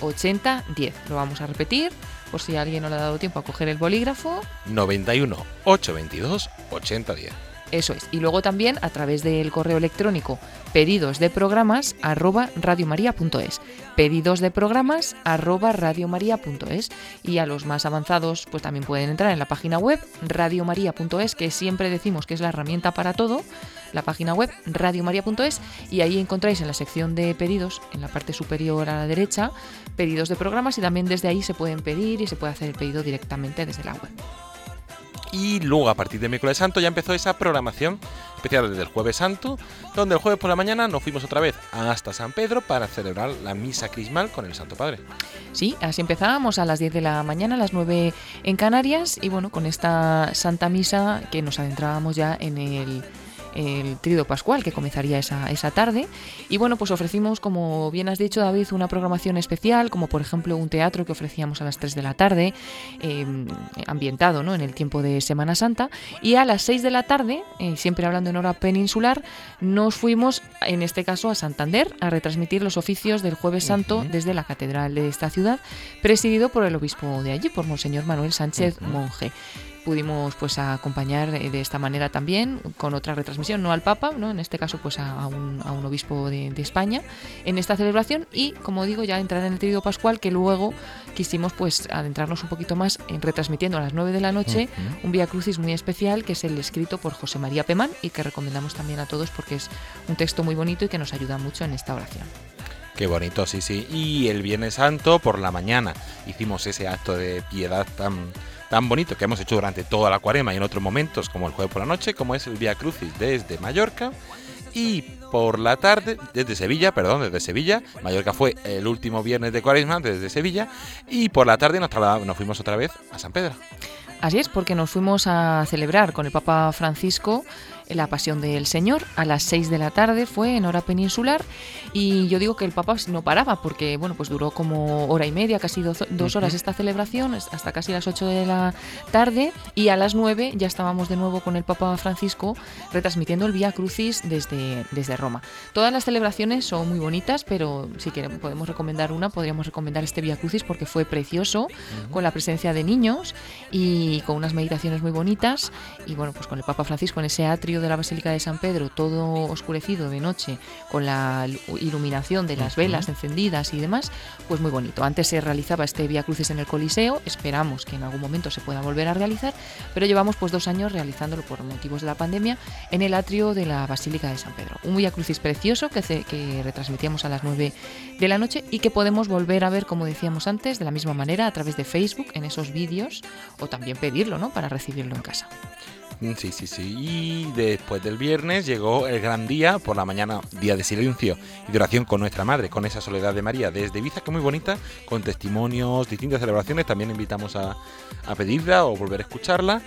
22 80 10. Lo vamos a repetir por si alguien no le ha dado tiempo a coger el bolígrafo. 91 822 80 10. Eso es. Y luego también a través del correo electrónico pedidos de programas arroba radiomaria.es. Pedidos de programas arroba radiomaria.es. Y a los más avanzados pues también pueden entrar en la página web radiomaria.es que siempre decimos que es la herramienta para todo la página web radiomaria.es y ahí encontráis en la sección de pedidos, en la parte superior a la derecha, pedidos de programas y también desde ahí se pueden pedir y se puede hacer el pedido directamente desde la web. Y luego a partir de miércoles santo ya empezó esa programación especial desde el jueves santo, donde el jueves por la mañana nos fuimos otra vez hasta San Pedro para celebrar la misa crismal con el Santo Padre. Sí, así empezábamos a las 10 de la mañana, a las 9 en Canarias y bueno, con esta Santa Misa que nos adentrábamos ya en el el Trido Pascual, que comenzaría esa, esa tarde. Y bueno, pues ofrecimos, como bien has dicho, David, una programación especial, como por ejemplo un teatro que ofrecíamos a las 3 de la tarde, em, ambientado ¿no? en el tiempo de Semana Santa. Y a las 6 de la tarde, eh, siempre hablando en hora peninsular, nos fuimos, en este caso, a Santander, a retransmitir los oficios del Jueves Santo desde la catedral de esta ciudad, presidido por el obispo de allí, por Monseñor Manuel Sánchez Monje pudimos pues acompañar de esta manera también con otra retransmisión, no al Papa, ¿no? en este caso pues a, un, a un, obispo de, España en esta celebración y como digo ya entrar en el trío pascual que luego quisimos pues adentrarnos un poquito más en retransmitiendo a las 9 de la noche un Vía Crucis muy especial que es el escrito por José María Pemán y que recomendamos también a todos porque es un texto muy bonito y que nos ayuda mucho en esta oración. Qué bonito, sí, sí. Y el Viernes Santo por la mañana hicimos ese acto de piedad tan tan bonito que hemos hecho durante toda la cuarema y en otros momentos, como el jueves por la noche, como es el Via Crucis desde Mallorca. Y por la tarde, desde Sevilla, perdón, desde Sevilla, Mallorca fue el último viernes de cuaresma desde Sevilla, y por la tarde nos, nos fuimos otra vez a San Pedro. Así es, porque nos fuimos a celebrar con el Papa Francisco la Pasión del Señor a las 6 de la tarde, fue en hora peninsular y yo digo que el Papa no paraba porque bueno, pues duró como hora y media, casi dos, horas esta celebración, hasta casi las 8 de la tarde y a las 9 ya estábamos de nuevo con el Papa Francisco retransmitiendo el Vía Crucis desde, desde Roma. Todas las celebraciones son muy bonitas, pero si queremos, podemos recomendar una, podríamos recomendar este Vía Crucis porque fue precioso, con la presencia de niños y con unas meditaciones muy bonitas y bueno, pues con el Papa Francisco en ese atrio atrio de la Basílica de San Pedro todo oscurecido de noche con la iluminación de las velas encendidas y demás, pues muy bonito. Antes se realizaba este Vía Crucis en el Coliseo, esperamos que en algún momento se pueda volver a realizar, pero llevamos pues dos años realizándolo por motivos de la pandemia en el atrio de la Basílica de San Pedro. Un Vía Crucis precioso que, que retransmitíamos a las 9 de la noche y que podemos volver a ver, como decíamos antes, de la misma manera a través de Facebook en esos vídeos o también pedirlo, ¿no? Para recibirlo en casa. Sí, sí, sí. Y después del viernes llegó el gran día, por la mañana, día de silencio y de oración con nuestra madre, con esa soledad de María, desde Ibiza, que es muy bonita, con testimonios, distintas celebraciones. También invitamos a pedirla o volver a escucharla.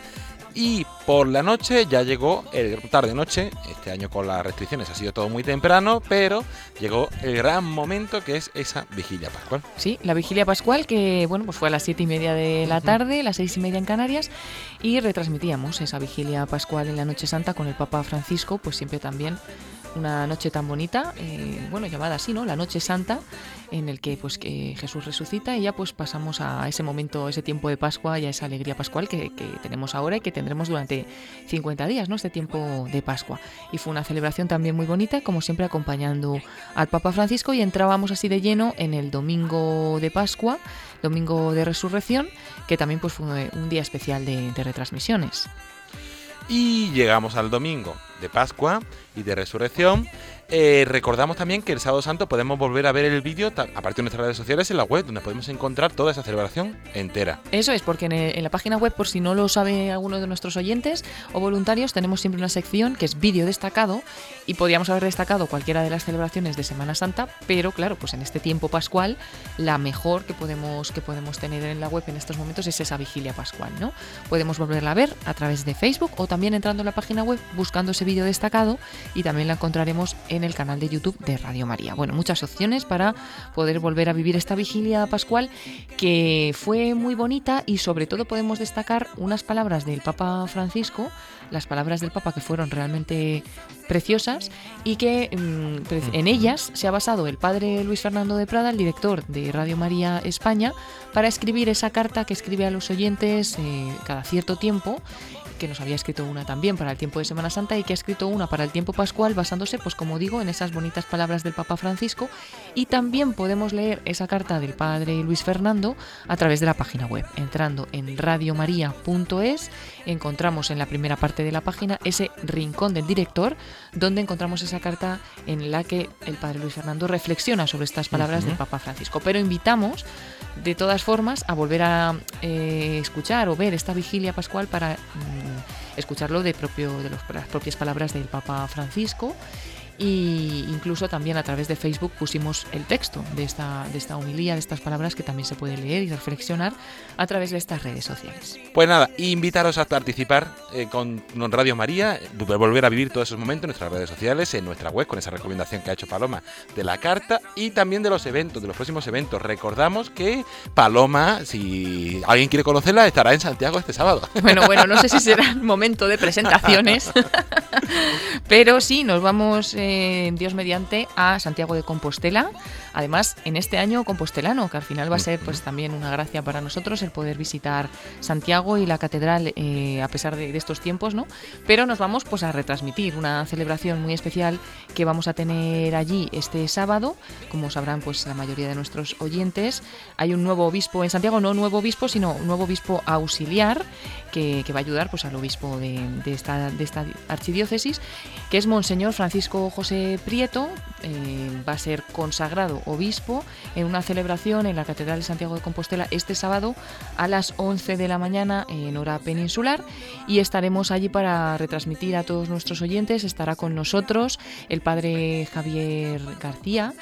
Y por la noche ya llegó el tarde noche, este año con las restricciones ha sido todo muy temprano, pero llegó el gran momento que es esa vigilia pascual. Sí, la vigilia pascual que bueno pues fue a las siete y media de la tarde, las seis y media en Canarias, y retransmitíamos esa vigilia pascual en la Noche Santa con el Papa Francisco, pues siempre también una noche tan bonita, eh, bueno, llamada así, ¿no? La Noche Santa, en el que pues que Jesús resucita y ya pues pasamos a ese momento, ese tiempo de Pascua y a esa alegría pascual que, tenemos ahora y que tendremos durante 50 días, ¿no? Este tiempo de Pascua. Y fue una celebración también muy bonita, como siempre acompañando al Papa Francisco y entrábamos así de lleno en el domingo de Pascua, domingo de resurrección, que también pues fue un día especial de retransmisiones. Y llegamos al domingo de Pascua y de Resurrección eh, recordamos también que el sábado santo podemos volver a ver el vídeo a partir de nuestras redes sociales en la web, donde podemos encontrar toda esa celebración entera. Eso es, porque en, la página web, por si no lo sabe alguno de nuestros oyentes o voluntarios, tenemos siempre una sección que es vídeo destacado y podríamos haber destacado cualquiera de las celebraciones de Semana Santa, pero claro, pues en este tiempo pascual, la mejor que podemos, que podemos tener en la web en estos momentos es esa vigilia pascual, ¿no? Podemos volverla a ver a través de Facebook o también entrando en la página web buscando ese vídeo destacado y también la encontraremos en el canal de YouTube de Radio María. Bueno, muchas opciones para poder volver a vivir esta vigilia pascual que fue muy bonita y sobre todo podemos destacar unas palabras del Papa Francisco, las palabras del Papa que fueron realmente preciosas y que mm, en ellas se ha basado el padre Luis Fernando de Prada, el director de Radio María España, para escribir esa carta que escribe a los oyentes eh, cada cierto tiempo que nos había escrito una también para el tiempo de Semana Santa y que ha escrito una para el tiempo pascual basándose, pues como digo, en esas bonitas palabras del Papa Francisco y también podemos leer esa carta del Padre Luis Fernando a través de la página web. Entrando en radiomaria.es encontramos en la primera parte de la página ese rincón del director donde encontramos esa carta en la que el Padre Luis Fernando reflexiona sobre estas palabras del Papa Francisco. Pero invitamos de todas formas a volver a eh, escuchar o ver esta vigilia pascual para mm, escucharlo de, propio, de las propias palabras del Papa Francisco y incluso también a través de Facebook pusimos el texto de esta, de esta homilía, de estas palabras que también se puede leer y reflexionar a través de estas redes sociales. Pues nada, invitaros a participar eh, con, Radio María, volver a vivir todos esos momentos en nuestras redes sociales, en nuestra web, con esa recomendación que ha hecho Paloma de la carta y también de los eventos, de los próximos eventos. Recordamos que Paloma, si alguien quiere conocerla, estará en Santiago este sábado. Bueno, bueno, no sé si será el momento de presentaciones, pero sí, nos vamos Dios mediante, a Santiago de Compostela. Además, en este año compostelano, que al final va a ser pues también una gracia para nosotros el poder visitar Santiago y la catedral eh, a pesar de, estos tiempos, ¿no? Pero nos vamos pues a retransmitir una celebración muy especial que vamos a tener allí este sábado. Como sabrán pues la mayoría de nuestros oyentes, hay un nuevo obispo en Santiago, no nuevo obispo, sino un nuevo obispo auxiliar que, va a ayudar pues al obispo de, esta, de esta archidiócesis, que es Monseñor Francisco José Prieto, eh, va a ser consagrado obispo en una celebración en la Catedral de Santiago de Compostela este sábado a las 11 de la mañana en hora peninsular y estaremos allí para retransmitir a todos nuestros oyentes. Estará con nosotros el padre Javier García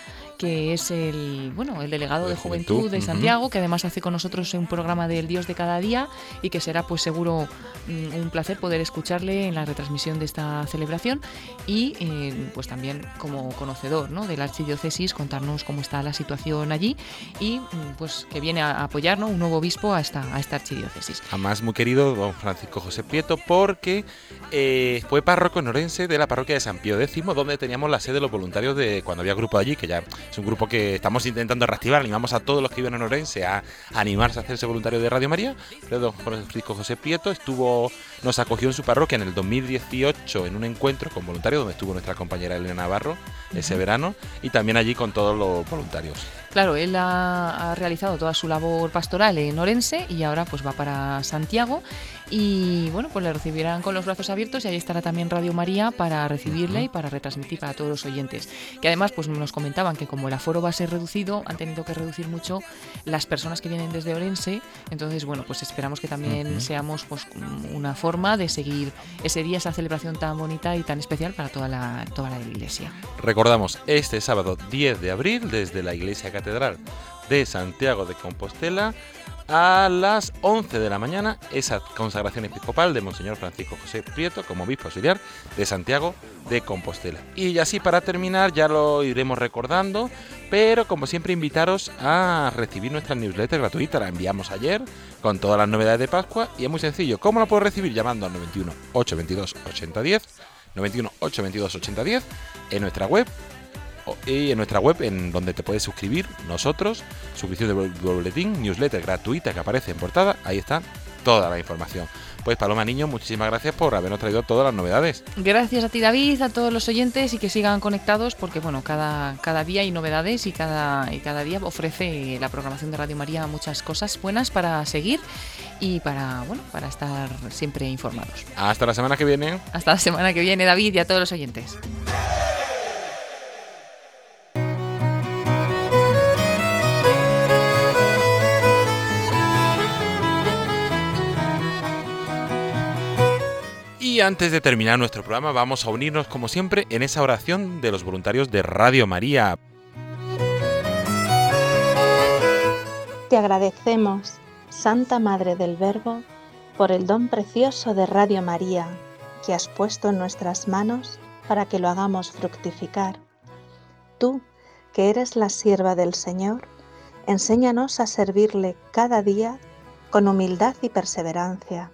que es el bueno el delegado de, Juventud, de Santiago, que además hace con nosotros un programa del Dios de cada día y que será pues seguro mm, un placer poder escucharle en la retransmisión de esta celebración y eh, pues también como conocedor ¿no? de la archidiócesis contarnos cómo está la situación allí y mm, pues que viene a apoyarnos un nuevo obispo a esta, a esta archidiócesis. Además muy querido don Francisco José Prieto porque eh, fue párroco en Orense de la parroquia de San Pío X donde teníamos la sede de los voluntarios de cuando había grupo allí que ya Es un grupo que estamos intentando reactivar, animamos a todos los que viven en Orense a animarse a hacerse voluntario de Radio María. Don Francisco José Prieto estuvo, nos acogió en su parroquia en el 2018 en un encuentro con voluntarios donde estuvo nuestra compañera Elena Navarro ese verano y también allí con todos los voluntarios. Claro, él ha, realizado toda su labor pastoral en Orense y ahora pues va para Santiago. Y bueno, pues le recibirán con los brazos abiertos y ahí estará también Radio María para recibirle y para retransmitir para todos los oyentes. Que además pues nos comentaban que como el aforo va a ser reducido, han tenido que reducir mucho las personas que vienen desde Orense, entonces bueno, pues esperamos que también seamos pues una forma de seguir ese día, esa celebración tan bonita y tan especial para toda la, toda la iglesia. Recordamos, este sábado 10 de abril desde la iglesia Catedral de Santiago de Compostela a las 11 de la mañana esa consagración episcopal de Monseñor Francisco José Prieto como obispo auxiliar de Santiago de Compostela. Y así para terminar ya lo iremos recordando, pero como siempre invitaros a recibir nuestra newsletter gratuita, la enviamos ayer con todas las novedades de Pascua y es muy sencillo. ¿Cómo la puedo recibir? Llamando al 91 822 8010, 91 822 8010 en nuestra web y en nuestra web en donde te puedes suscribir nosotros, suscripción de boletín, newsletter gratuita que aparece en portada, ahí está toda la información. Pues Paloma Niño, muchísimas gracias por habernos traído todas las novedades. Gracias a ti David, a todos los oyentes y que sigan conectados porque bueno, cada, cada día hay novedades y cada, y cada día ofrece la programación de Radio María muchas cosas buenas para seguir y para, bueno, para estar siempre informados. Hasta la semana que viene. Hasta la semana que viene David y a todos los oyentes. Y antes de terminar nuestro programa vamos a unirnos como siempre en esa oración de los voluntarios de Radio María. Te agradecemos, Santa Madre del Verbo, por el don precioso de Radio María que has puesto en nuestras manos para que lo hagamos fructificar. Tú, que eres la sierva del Señor, enséñanos a servirle cada día con humildad y perseverancia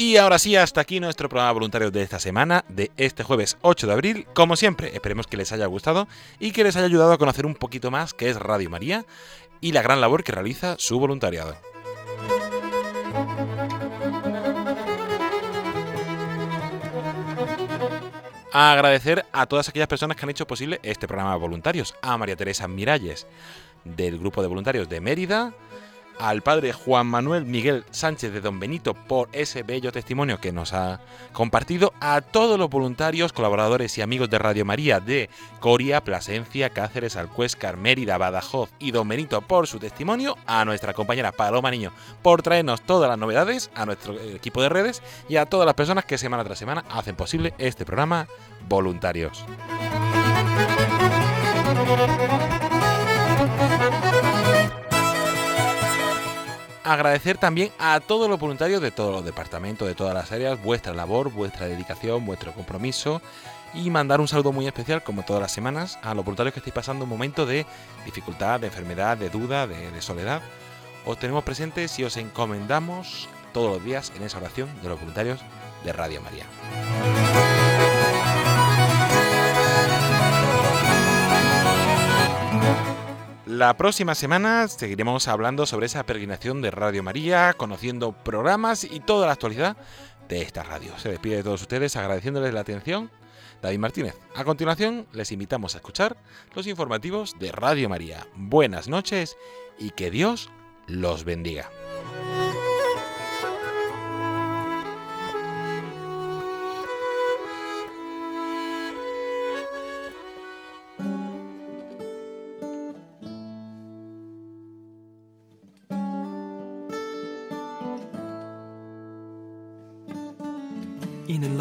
Y ahora sí, hasta aquí nuestro programa voluntario de esta semana, de este jueves 8 de abril. Como siempre, esperemos que les haya gustado y que les haya ayudado a conocer un poquito más qué es Radio María y la gran labor que realiza su voluntariado. agradecer a todas aquellas personas que han hecho posible este programa de voluntarios. A María Teresa Miralles, del grupo de voluntarios de Mérida, al padre Juan Manuel Miguel Sánchez de Don Benito por ese bello testimonio que nos ha compartido, a todos los voluntarios, colaboradores y amigos de Radio María de Coria, Plasencia, Cáceres, Alcuéscar, Mérida, Badajoz y Don Benito por su testimonio, a nuestra compañera Paloma Niño por traernos todas las novedades, a nuestro equipo de redes y a todas las personas que semana tras semana hacen posible este programa Voluntarios. Agradecer también a todos los voluntarios de todos los departamentos, de todas las áreas, vuestra labor, vuestra dedicación, vuestro compromiso y mandar un saludo muy especial, como todas las semanas, a los voluntarios que estáis pasando un momento de dificultad, de enfermedad, de duda, de, de soledad. Os tenemos presentes y os encomendamos todos los días en esa oración de los voluntarios de Radio María. La próxima semana seguiremos hablando sobre esa peregrinación de Radio María, conociendo programas y toda la actualidad de esta radio. Se despide de todos ustedes agradeciéndoles la atención. David Martínez. A continuación, les invitamos a escuchar los informativos de Radio María. Buenas noches y que Dios los bendiga.